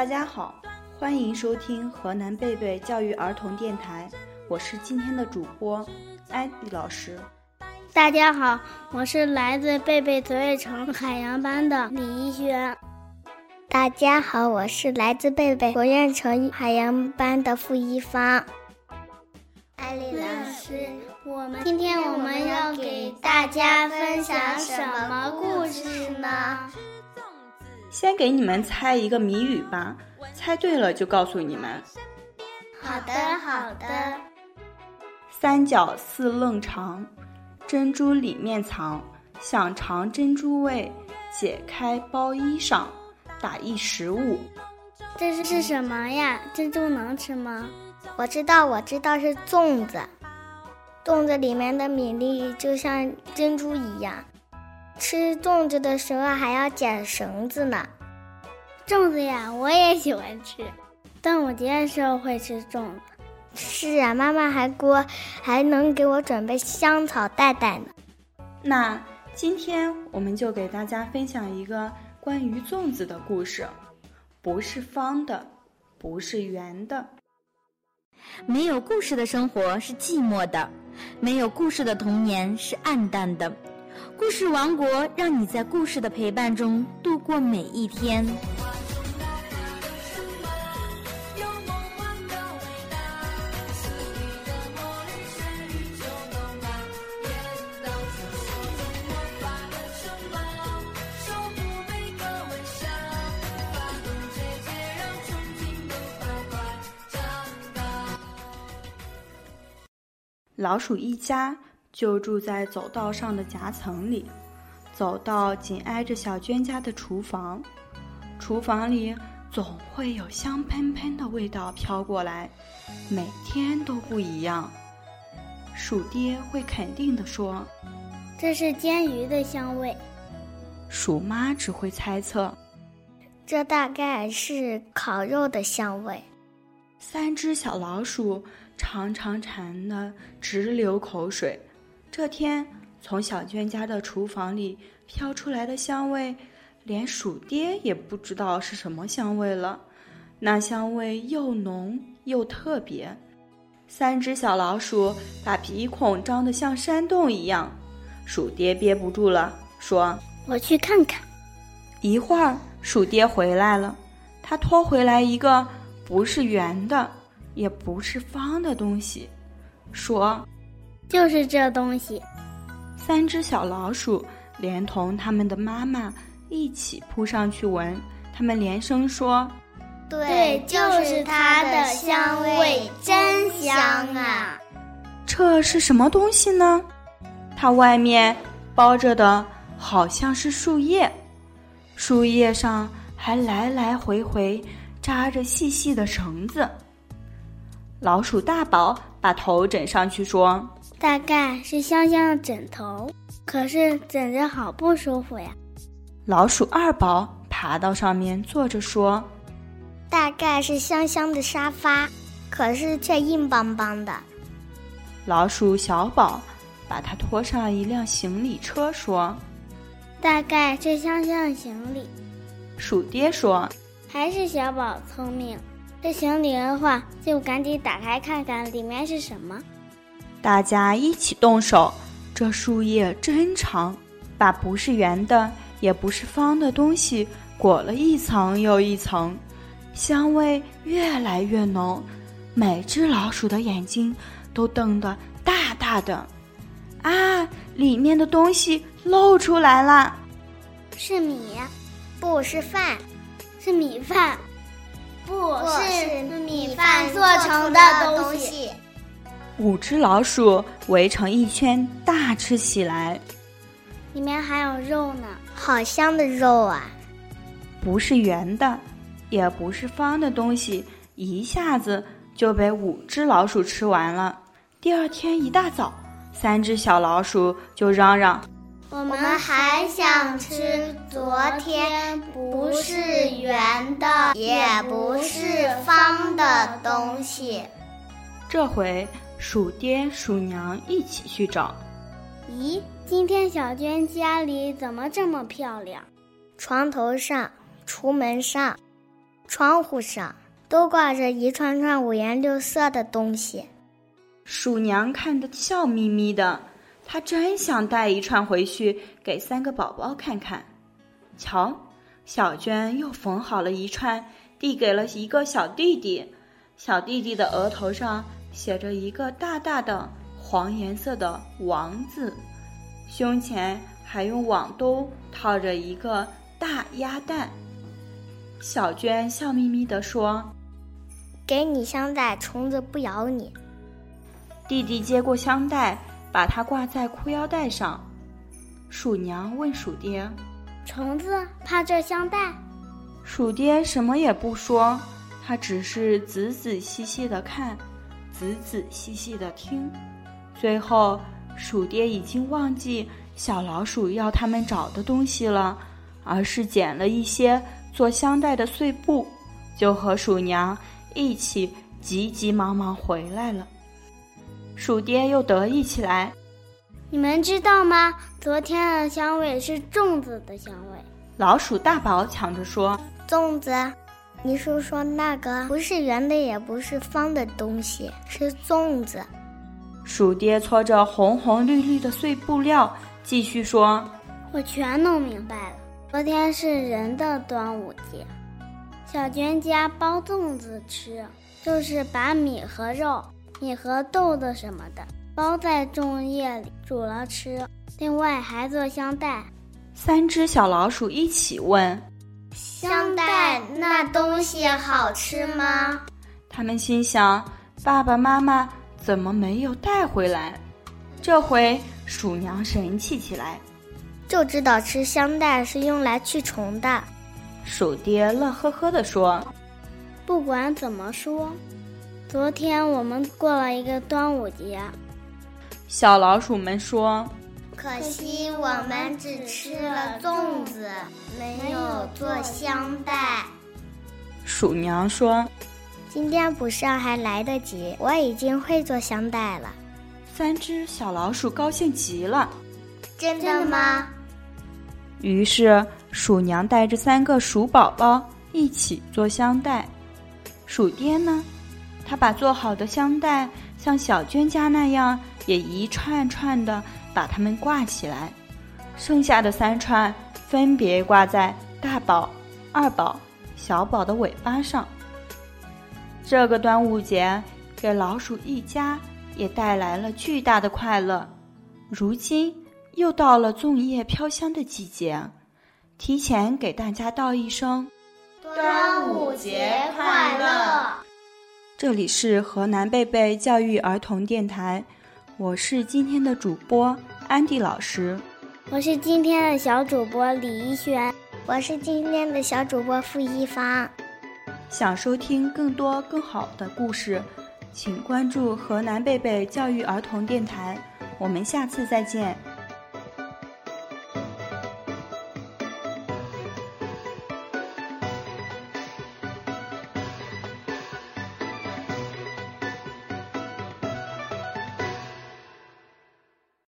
大家好，欢迎收听河南贝贝教育儿童电台，我是今天的主播艾迪老师。大家好，我是来自贝贝泽瑞城海洋班的李一轩。大家好，我是来自贝贝国瑞城海洋班的付一方。艾丽老师，我们今天我们要给大家分享什么故事呢？先给你们猜一个谜语吧，猜对了就告诉你们。好的，好的。三角四棱长，珍珠里面藏，想尝珍珠味，解开包衣裳，打一食物。这是是什么呀？珍珠能吃吗？我知道，我知道是粽子。粽子里面的米粒就像珍珠一样。吃粽子的时候还要剪绳子呢。粽子呀，我也喜欢吃。端午节的时候会吃粽子。是啊，妈妈还给我还能给我准备香草袋袋呢。那今天我们就给大家分享一个关于粽子的故事。不是方的，不是圆的。没有故事的生活是寂寞的，没有故事的童年是暗淡的。故事王国，让你在故事的陪伴中度过每一天。老鼠一家。就住在走道上的夹层里，走道紧挨着小娟家的厨房，厨房里总会有香喷喷的味道飘过来，每天都不一样。鼠爹会肯定地说：“这是煎鱼的香味。”鼠妈只会猜测：“这大概是烤肉的香味。”三只小老鼠常常馋得直流口水。这天，从小娟家的厨房里飘出来的香味，连鼠爹也不知道是什么香味了。那香味又浓又特别，三只小老鼠把鼻孔张得像山洞一样。鼠爹憋不住了，说：“我去看看。”一会儿，鼠爹回来了，他拖回来一个不是圆的，也不是方的东西，说。就是这东西，三只小老鼠连同他们的妈妈一起扑上去闻，他们连声说：“对，就是它的香味，真香啊！”这是什么东西呢？它外面包着的好像是树叶，树叶上还来来回回扎着细细的绳子。老鼠大宝把头枕上去说。大概是香香的枕头，可是枕着好不舒服呀。老鼠二宝爬到上面坐着说：“大概是香香的沙发，可是却硬邦邦的。”老鼠小宝把它拖上一辆行李车说：“大概是香香的行李。”鼠爹说：“还是小宝聪明，这行李的话就赶紧打开看看里面是什么。”大家一起动手，这树叶真长，把不是圆的也不是方的东西裹了一层又一层，香味越来越浓，每只老鼠的眼睛都瞪得大大的。啊，里面的东西露出来了，是米，不是饭，是米饭，不是米饭做成的东西。五只老鼠围成一圈，大吃起来。里面还有肉呢，好香的肉啊！不是圆的，也不是方的东西，一下子就被五只老鼠吃完了。第二天一大早，三只小老鼠就嚷嚷：“我们还想吃昨天不是圆的，也不是方的东西。”这回。鼠爹、鼠娘一起去找。咦，今天小娟家里怎么这么漂亮？床头上、橱门上，窗户上都挂着一串串五颜六色的东西。鼠娘看得笑眯眯的，她真想带一串回去给三个宝宝看看。瞧，小娟又缝好了一串，递给了一个小弟弟。小弟弟的额头上写着一个大大的黄颜色的王字，胸前还用网兜套着一个大鸭蛋。小娟笑眯眯地说：“给你香袋，虫子不咬你。”弟弟接过香袋，把它挂在裤腰带上。鼠娘问鼠爹：“虫子怕这香袋？”鼠爹什么也不说，他只是仔仔细细的看，仔仔细细的听。最后，鼠爹已经忘记小老鼠要他们找的东西了，而是捡了一些。做香袋的碎布，就和鼠娘一起急急忙忙回来了。鼠爹又得意起来：“你们知道吗？昨天的香味是粽子的香味。”老鼠大宝抢着说：“粽子，你是说那个不是圆的也不是方的东西是粽子？”鼠爹搓着红红绿绿的碎布料，继续说：“我全弄明白了。”昨天是人的端午节，小娟家包粽子吃，就是把米和肉、米和豆子什么的包在粽叶里煮了吃。另外还做香袋。三只小老鼠一起问：“香袋那东西好吃吗？”他们心想：爸爸妈妈怎么没有带回来？这回鼠娘神气起来。就知道吃香袋是用来驱虫的，鼠爹乐呵呵地说：“不管怎么说，昨天我们过了一个端午节。”小老鼠们说：“可惜我们只吃了粽子，没有做香袋。”鼠娘说：“今天补上还来得及，我已经会做香袋了。”三只小老鼠高兴极了：“真的吗？”于是，鼠娘带着三个鼠宝宝一起做香袋。鼠爹呢，他把做好的香袋像小娟家那样，也一串串的把它们挂起来。剩下的三串分别挂在大宝、二宝、小宝的尾巴上。这个端午节给老鼠一家也带来了巨大的快乐。如今。又到了粽叶飘香的季节，提前给大家道一声端午节快乐。这里是河南贝贝教育儿童电台，我是今天的主播安迪老师，我是今天的小主播李一轩，我是今天的小主播付一芳。想收听更多更好的故事，请关注河南贝贝教育儿童电台。我们下次再见。